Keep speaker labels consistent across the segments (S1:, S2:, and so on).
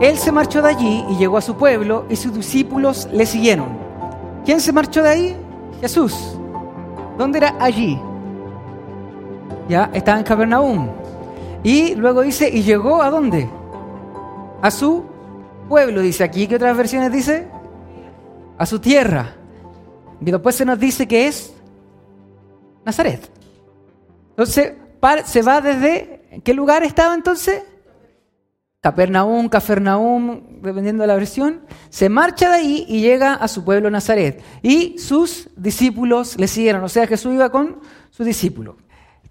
S1: Él se marchó de allí y llegó a su pueblo y sus discípulos le siguieron. ¿Quién se marchó de ahí? Jesús. ¿Dónde era allí? Ya estaba en Capernaum. Y luego dice, ¿y llegó a dónde? A su pueblo, dice aquí. ¿Qué otras versiones dice? A su tierra. Y después se nos dice que es Nazaret. Entonces, se va desde... ¿En qué lugar estaba entonces? Capernaum, Cafarnaum, dependiendo de la versión, se marcha de ahí y llega a su pueblo Nazaret. Y sus discípulos le siguieron, o sea, Jesús iba con sus discípulos.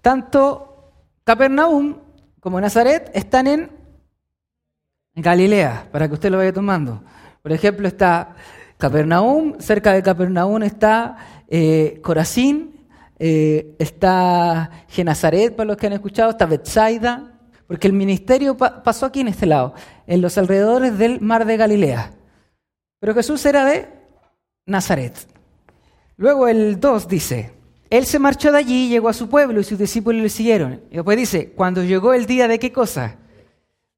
S1: Tanto Capernaum como Nazaret están en Galilea, para que usted lo vaya tomando. Por ejemplo, está Capernaum, cerca de Capernaum está eh, Corazín, eh, está Genazaret, para los que han escuchado, está Bethsaida, porque el ministerio pasó aquí en este lado, en los alrededores del mar de Galilea. Pero Jesús era de Nazaret. Luego el 2 dice, Él se marchó de allí, llegó a su pueblo y sus discípulos le siguieron. Y después dice, cuando llegó el día de qué cosa?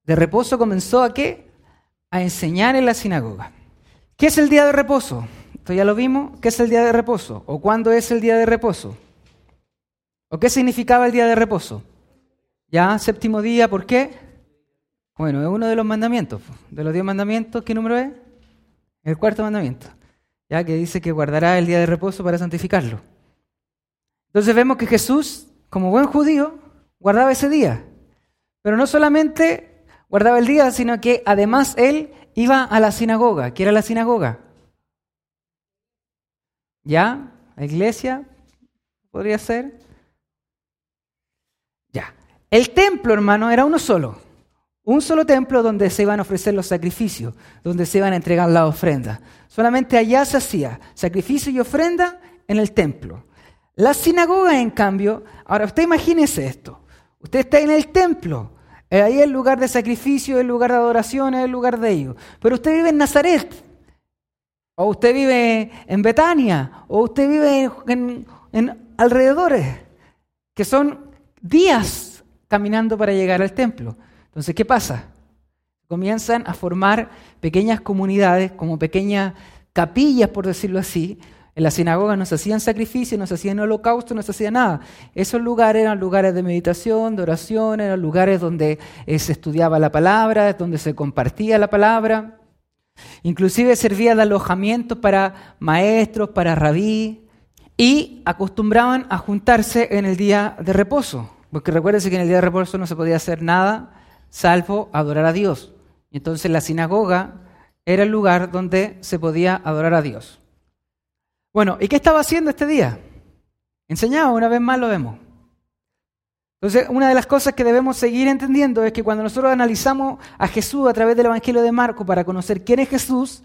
S1: De reposo comenzó a qué? A enseñar en la sinagoga. ¿Qué es el día de reposo? Esto ya lo vimos. ¿Qué es el día de reposo? ¿O cuándo es el día de reposo? ¿O qué significaba el día de reposo? Ya, séptimo día, ¿por qué? Bueno, es uno de los mandamientos. De los diez mandamientos, ¿qué número es? El cuarto mandamiento. Ya que dice que guardará el día de reposo para santificarlo. Entonces vemos que Jesús, como buen judío, guardaba ese día. Pero no solamente guardaba el día, sino que además él iba a la sinagoga. ¿Qué era la sinagoga? ¿Ya? ¿La iglesia? ¿Podría ser? El templo, hermano, era uno solo. Un solo templo donde se iban a ofrecer los sacrificios, donde se iban a entregar las ofrendas. Solamente allá se hacía sacrificio y ofrenda en el templo. La sinagoga, en cambio, ahora usted imagínese esto. Usted está en el templo, eh, ahí es el lugar de sacrificio, el lugar de adoración, es el lugar de ellos. Pero usted vive en Nazaret, o usted vive en Betania, o usted vive en, en alrededores, que son días caminando para llegar al templo. Entonces, ¿qué pasa? Comienzan a formar pequeñas comunidades, como pequeñas capillas, por decirlo así. En la sinagoga no se hacían sacrificios, no se hacían holocaustos, no se hacía nada. Esos lugares eran lugares de meditación, de oración, eran lugares donde eh, se estudiaba la palabra, donde se compartía la palabra. Inclusive servía de alojamiento para maestros, para rabí, y acostumbraban a juntarse en el día de reposo. Porque recuérdense que en el día de reposo no se podía hacer nada salvo adorar a Dios. Entonces la sinagoga era el lugar donde se podía adorar a Dios. Bueno, ¿y qué estaba haciendo este día? Enseñaba, una vez más lo vemos. Entonces, una de las cosas que debemos seguir entendiendo es que cuando nosotros analizamos a Jesús a través del Evangelio de Marco para conocer quién es Jesús,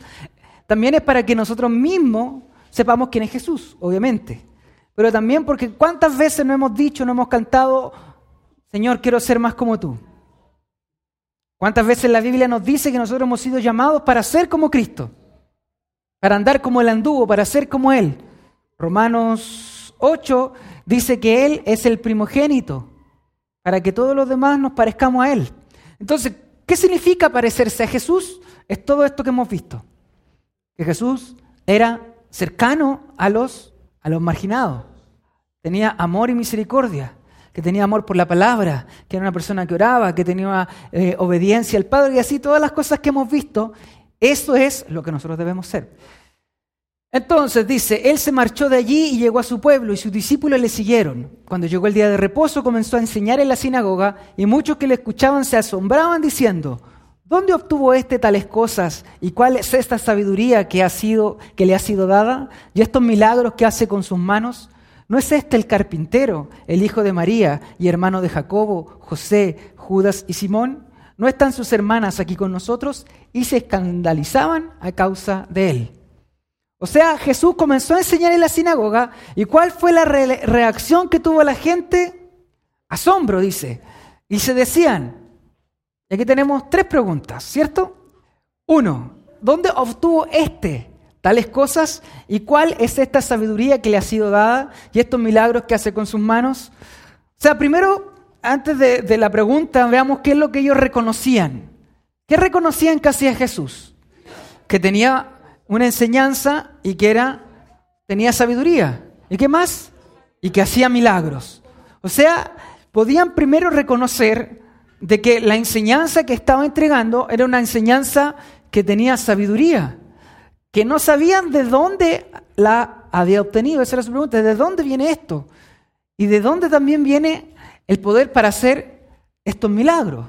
S1: también es para que nosotros mismos sepamos quién es Jesús, obviamente pero también porque cuántas veces no hemos dicho, no hemos cantado, Señor, quiero ser más como tú. ¿Cuántas veces la Biblia nos dice que nosotros hemos sido llamados para ser como Cristo? Para andar como Él anduvo, para ser como Él. Romanos 8 dice que Él es el primogénito, para que todos los demás nos parezcamos a Él. Entonces, ¿qué significa parecerse a Jesús? Es todo esto que hemos visto. Que Jesús era cercano a los a los marginados. Tenía amor y misericordia, que tenía amor por la palabra, que era una persona que oraba, que tenía eh, obediencia al Padre y así todas las cosas que hemos visto. Eso es lo que nosotros debemos ser. Entonces dice, él se marchó de allí y llegó a su pueblo y sus discípulos le siguieron. Cuando llegó el día de reposo comenzó a enseñar en la sinagoga y muchos que le escuchaban se asombraban diciendo, ¿Dónde obtuvo éste tales cosas? ¿Y cuál es esta sabiduría que, ha sido, que le ha sido dada? ¿Y estos milagros que hace con sus manos? ¿No es este el carpintero, el hijo de María y hermano de Jacobo, José, Judas y Simón? ¿No están sus hermanas aquí con nosotros? Y se escandalizaban a causa de él. O sea, Jesús comenzó a enseñar en la sinagoga y ¿cuál fue la reacción que tuvo la gente? Asombro, dice. Y se decían, aquí tenemos tres preguntas, ¿cierto? Uno, ¿dónde obtuvo este tales cosas? ¿Y cuál es esta sabiduría que le ha sido dada y estos milagros que hace con sus manos? O sea, primero, antes de, la pregunta, veamos qué es lo que ellos reconocían. ¿Qué reconocían que hacía Jesús? Que tenía una enseñanza y que era, tenía sabiduría. ¿Y qué más? Y que hacía milagros. O sea, podían primero reconocer de que la enseñanza que estaba entregando era una enseñanza que tenía sabiduría, que no sabían de dónde la había obtenido. Esa era su pregunta, ¿de dónde viene esto? Y de dónde también viene el poder para hacer estos milagros.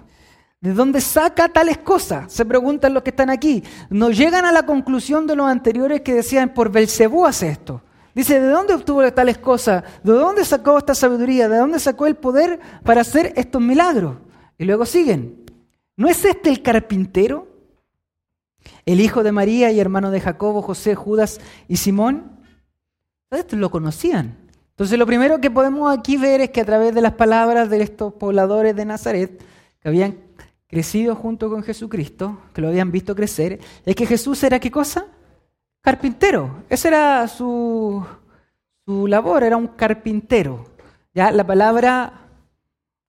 S1: ¿De dónde saca tales cosas? Se preguntan los que están aquí. No llegan a la conclusión de los anteriores que decían, por Belcebú hace esto. Dice, ¿de dónde obtuvo tales cosas? ¿De dónde sacó esta sabiduría? ¿De dónde sacó el poder para hacer estos milagros? Y luego siguen. ¿No es este el carpintero? El hijo de María y hermano de Jacobo, José, Judas y Simón. Estos lo conocían. Entonces lo primero que podemos aquí ver es que a través de las palabras de estos pobladores de Nazaret, que habían crecido junto con Jesucristo, que lo habían visto crecer, es que Jesús era qué cosa? Carpintero. Esa era su, su labor, era un carpintero. Ya la palabra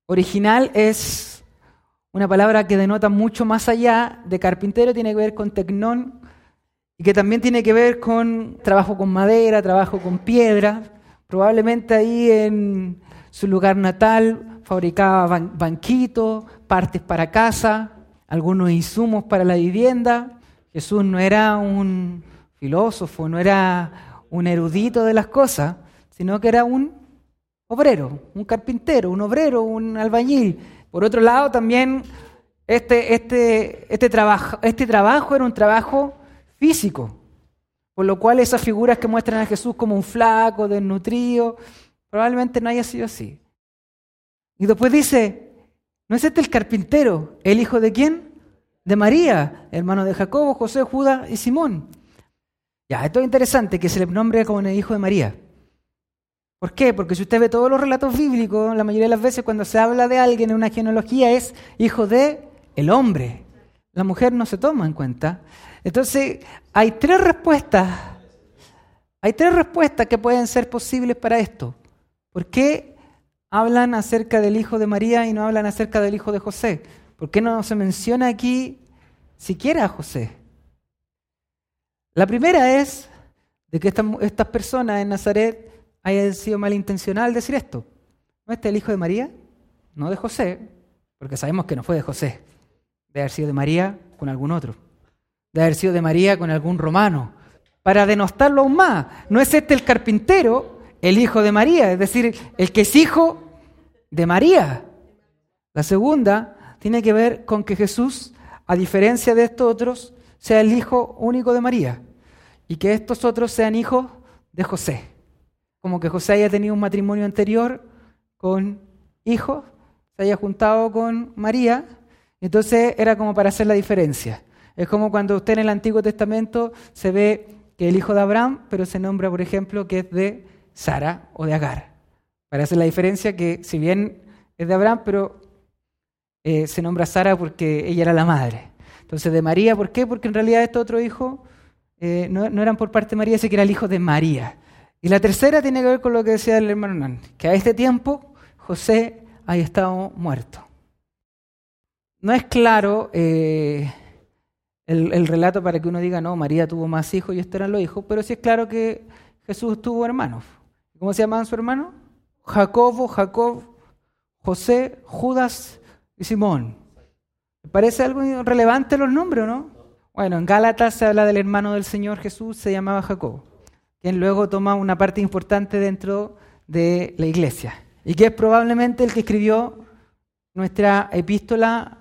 S1: original es una palabra que denota mucho más allá de carpintero, tiene que ver con tecnón y que también tiene que ver con trabajo con madera, trabajo con piedra. Probablemente ahí en su lugar natal fabricaba banquitos, partes para casa, algunos insumos para la vivienda. Jesús no era un filósofo, no era un erudito de las cosas, sino que era un obrero, un carpintero, un obrero, un albañil. Por otro lado, también este, este, este, trabajo, este trabajo era un trabajo físico, por lo cual esas figuras que muestran a Jesús como un flaco, desnutrido, probablemente no haya sido así. Y después dice, ¿no es este el carpintero, el hijo de quién? De María, hermano de Jacobo, José, Judas y Simón. Ya, esto es interesante que se le nombre como el hijo de María. ¿Por qué? Porque si usted ve todos los relatos bíblicos, la mayoría de las veces cuando se habla de alguien en una genealogía es hijo de el hombre. La mujer no se toma en cuenta. Entonces, hay tres respuestas. Hay tres respuestas que pueden ser posibles para esto. ¿Por qué hablan acerca del hijo de María y no hablan acerca del hijo de José? ¿Por qué no se menciona aquí siquiera a José? La primera es de que estas, personas en Nazaret hayan sido malintencional decir esto. ¿No este es el hijo de María? No de José, porque sabemos que no fue de José. De haber sido de María con algún otro. De haber sido de María con algún romano. Para denostarlo aún más. ¿No es este el carpintero, el hijo de María? Es decir, el que es hijo de María. La segunda tiene que ver con que Jesús, a diferencia de estos otros, sea el hijo único de María y que estos otros sean hijos de José. Como que José haya tenido un matrimonio anterior con hijos, se haya juntado con María, entonces era como para hacer la diferencia. Es como cuando usted en el Antiguo Testamento se ve que el hijo de Abraham, pero se nombra, por ejemplo, que es de Sara o de Agar. Para hacer la diferencia que si bien es de Abraham, pero eh, se nombra Sara porque ella era la madre. Entonces de María, ¿por qué? Porque en realidad este otro hijo eh, no, eran por parte de María, sino que era el hijo de María. Y la tercera tiene que ver con lo que decía el hermano Nan, que a este tiempo José haya estado muerto. No es claro eh, el, relato para que uno diga, no, María tuvo más hijos y estos eran los hijos, pero sí es claro que Jesús tuvo hermanos. ¿Cómo se llamaban su hermano? Jacobo, Jacob, José, Judas y Simón. ¿Me parece algo relevante los nombres, no? Bueno, en Gálatas se habla del hermano del Señor Jesús, se llamaba Jacob, quien luego toma una parte importante dentro de la iglesia y que es probablemente el que escribió nuestra epístola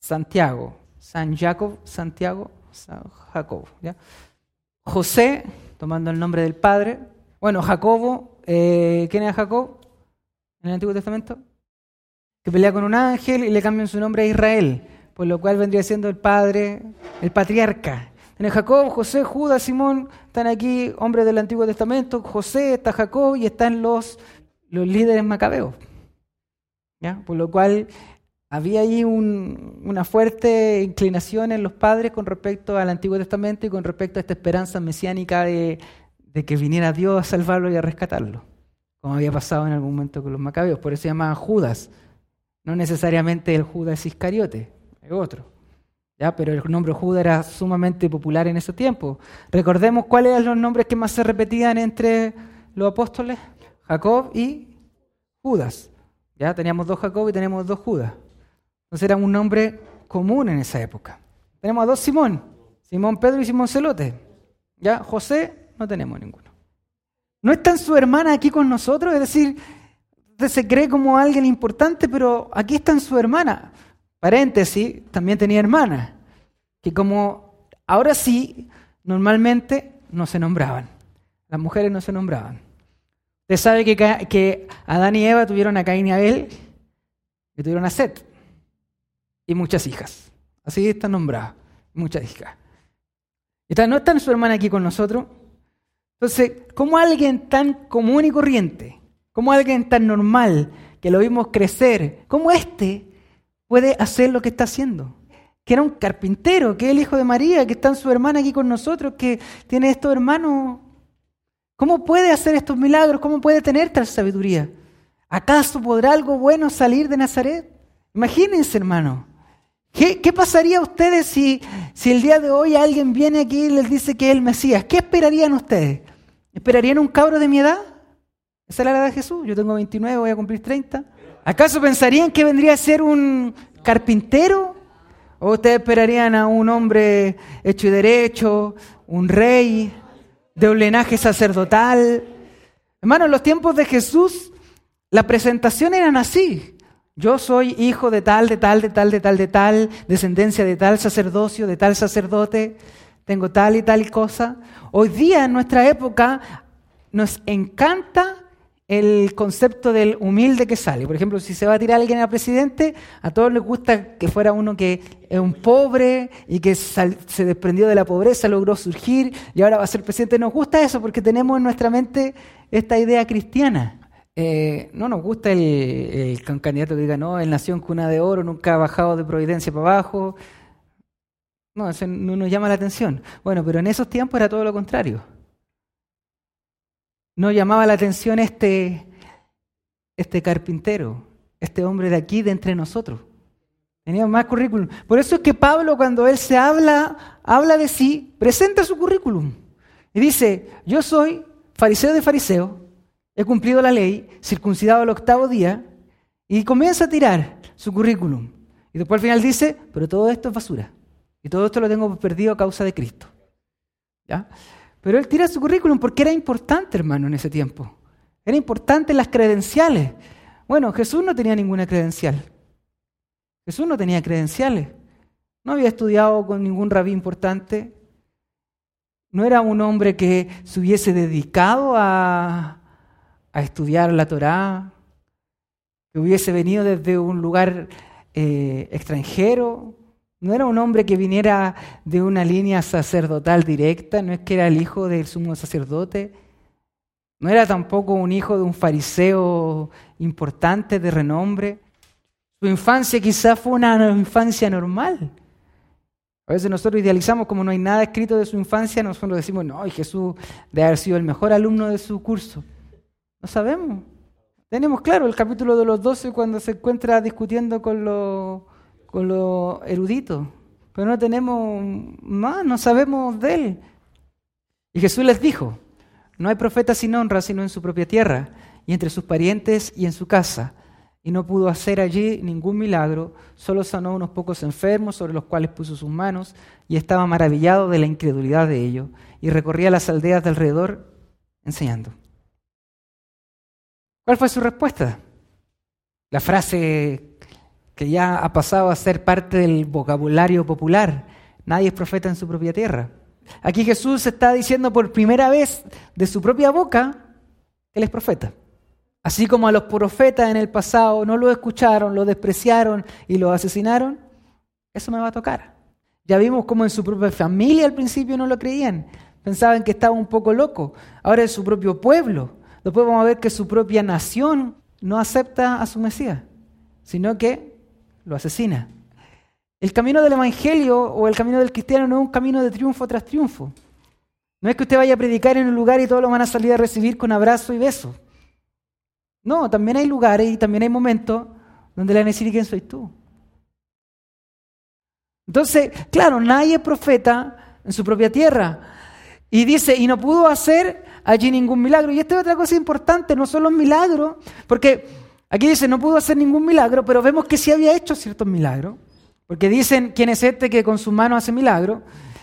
S1: Santiago, San Jacob, Santiago, San Jacobo. José, tomando el nombre del padre. Bueno, Jacobo, eh, ¿quién era Jacob en el Antiguo Testamento? Que pelea con un ángel y le cambian su nombre a Israel por lo cual vendría siendo el padre, el patriarca. En Jacob, José, Judas, Simón, están aquí hombres del Antiguo Testamento, José, está Jacob y están los, los líderes macabeos. ¿Ya? Por lo cual había ahí una fuerte inclinación en los padres con respecto al Antiguo Testamento y con respecto a esta esperanza mesiánica de, de que viniera Dios a salvarlo y a rescatarlo, como había pasado en algún momento con los macabeos. Por eso se llama Judas, no necesariamente el Judas Iscariote, es otro. Pero el nombre Judas era sumamente popular en ese tiempo. Recordemos cuáles eran los nombres que más se repetían entre los apóstoles, Jacob y Judas. Ya teníamos dos Jacob y tenemos dos Judas. Entonces era un nombre común en esa época. Tenemos a dos Simón, Simón Pedro y Simón Celote. Ya José no tenemos ninguno. ¿No está su hermana aquí con nosotros? Es decir, se cree como alguien importante, pero aquí está su hermana. Paréntesis, también tenía hermana, que como ahora sí, normalmente no se nombraban. Las mujeres no se nombraban. Usted sabe que, Adán y Eva tuvieron a Caín y Abel, que tuvieron a Seth, y muchas hijas. Así está nombrada, muchas hijas. ¿No está su hermana aquí con nosotros? Entonces, ¿cómo alguien tan común y corriente, como alguien tan normal, que lo vimos crecer, como este puede hacer lo que está haciendo? Que era un carpintero, que es el hijo de María, que está su hermana aquí con nosotros, que tiene estos hermanos. ¿Cómo puede hacer estos milagros? ¿Cómo puede tener tal sabiduría? ¿Acaso podrá algo bueno salir de Nazaret? Imagínense, hermano. ¿Qué, pasaría a ustedes si, si el día de hoy alguien viene aquí y les dice que es el Mesías? ¿Qué esperarían ustedes? ¿Esperarían un cabro de mi edad? Esa es la edad de Jesús. Yo tengo 29, voy a cumplir 30. ¿Acaso pensarían que vendría a ser un carpintero? ¿O ustedes esperarían a un hombre hecho y derecho, un rey, de un linaje sacerdotal? Hermano, en los tiempos de Jesús, las presentaciones eran así. Yo soy hijo de tal, de tal, de tal, de tal, de tal, descendencia de tal sacerdocio, de tal sacerdote tengo tal y tal cosa. Hoy día, en nuestra época, nos encanta el concepto del humilde que sale. Por ejemplo, si se va a tirar alguien a presidente, a todos les gusta que fuera uno que es un pobre y que se desprendió de la pobreza, logró surgir y ahora va a ser presidente. Nos gusta eso porque tenemos en nuestra mente esta idea cristiana. Eh, no nos gusta el, el, candidato que diga, no, él nació en cuna de oro, nunca ha bajado de Providencia para abajo, no, eso no nos llama la atención. Bueno, pero en esos tiempos era todo lo contrario. No llamaba la atención este, este carpintero, este hombre de aquí, de entre nosotros. Tenía más currículum. Por eso es que Pablo, cuando él se habla, habla de sí, presenta su currículum. Y dice, yo soy fariseo de fariseo, he cumplido la ley, circuncidado al octavo día, y comienza a tirar su currículum. Y después al final dice, pero todo esto es basura. Y todo esto lo tengo perdido a causa de Cristo. ¿Ya? Pero él tira su currículum porque era importante, hermano, en ese tiempo. Era importante las credenciales. Bueno, Jesús no tenía ninguna credencial. Jesús no tenía credenciales. No había estudiado con ningún rabí importante. No era un hombre que se hubiese dedicado a, estudiar la Torá, que hubiese venido desde un lugar eh, extranjero, no era un hombre que viniera de una línea sacerdotal directa, no es que era el hijo del sumo sacerdote, no era tampoco un hijo de un fariseo importante de renombre. Su infancia quizás fue una infancia normal. A veces nosotros idealizamos como no hay nada escrito de su infancia, nosotros decimos, no, y Jesús debe haber sido el mejor alumno de su curso. No sabemos. Tenemos claro el capítulo de los doce cuando se encuentra discutiendo con los con lo erudito, pero no tenemos más, no sabemos de él. Y Jesús les dijo, no hay profeta sin honra sino en su propia tierra y entre sus parientes y en su casa. Y no pudo hacer allí ningún milagro, solo sanó unos pocos enfermos sobre los cuales puso sus manos y estaba maravillado de la incredulidad de ellos y recorría las aldeas de alrededor enseñando. ¿Cuál fue su respuesta? La frase que ya ha pasado a ser parte del vocabulario popular. Nadie es profeta en su propia tierra. Aquí Jesús está diciendo por primera vez de su propia boca que Él es profeta. Así como a los profetas en el pasado no lo escucharon, lo despreciaron y lo asesinaron, eso me va a tocar. Ya vimos cómo en su propia familia al principio no lo creían, pensaban que estaba un poco loco. Ahora en su propio pueblo, después vamos a ver que su propia nación no acepta a su Mesías, sino que lo asesina. El camino del Evangelio o el camino del cristiano no es un camino de triunfo tras triunfo. No es que usted vaya a predicar en un lugar y todos lo van a salir a recibir con abrazo y beso. No, también hay lugares y también hay momentos donde le van a decir quién soy tú. Entonces, claro, nadie es profeta en su propia tierra. Y dice, y no pudo hacer allí ningún milagro. Y esta es otra cosa importante, no solo los milagros, porque aquí dice, no pudo hacer ningún milagro, pero vemos que sí había hecho ciertos milagros. Porque dicen, ¿quién es este que con su mano hace milagros?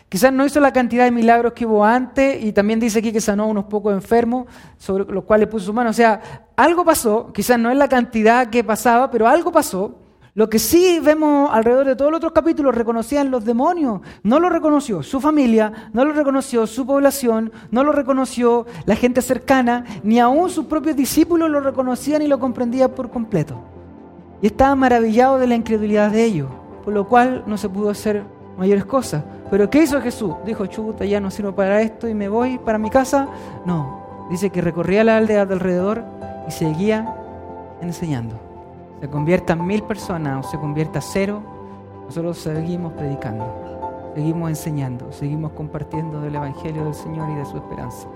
S1: Quizás no hizo la cantidad de milagros que hubo antes y también dice aquí que sanó a unos pocos enfermos sobre los cuales puso su mano. O sea, algo pasó, quizás no es la cantidad que pasaba, pero algo pasó. Lo que sí vemos alrededor de todos los otros capítulos reconocían los demonios. No lo reconoció su familia, no lo reconoció su población, no lo reconoció la gente cercana, ni aún sus propios discípulos lo reconocían y lo comprendían por completo. Y estaba maravillado de la incredulidad de ellos, por lo cual no se pudo hacer mayores cosas. Pero ¿qué hizo Jesús? Dijo, chuta, ya no sirvo para esto y me voy para mi casa. No, dice que recorría la aldea de alrededor y seguía enseñando. Se conviertan mil personas o se convierta cero, nosotros seguimos predicando, seguimos enseñando, seguimos compartiendo del Evangelio del Señor y de su esperanza.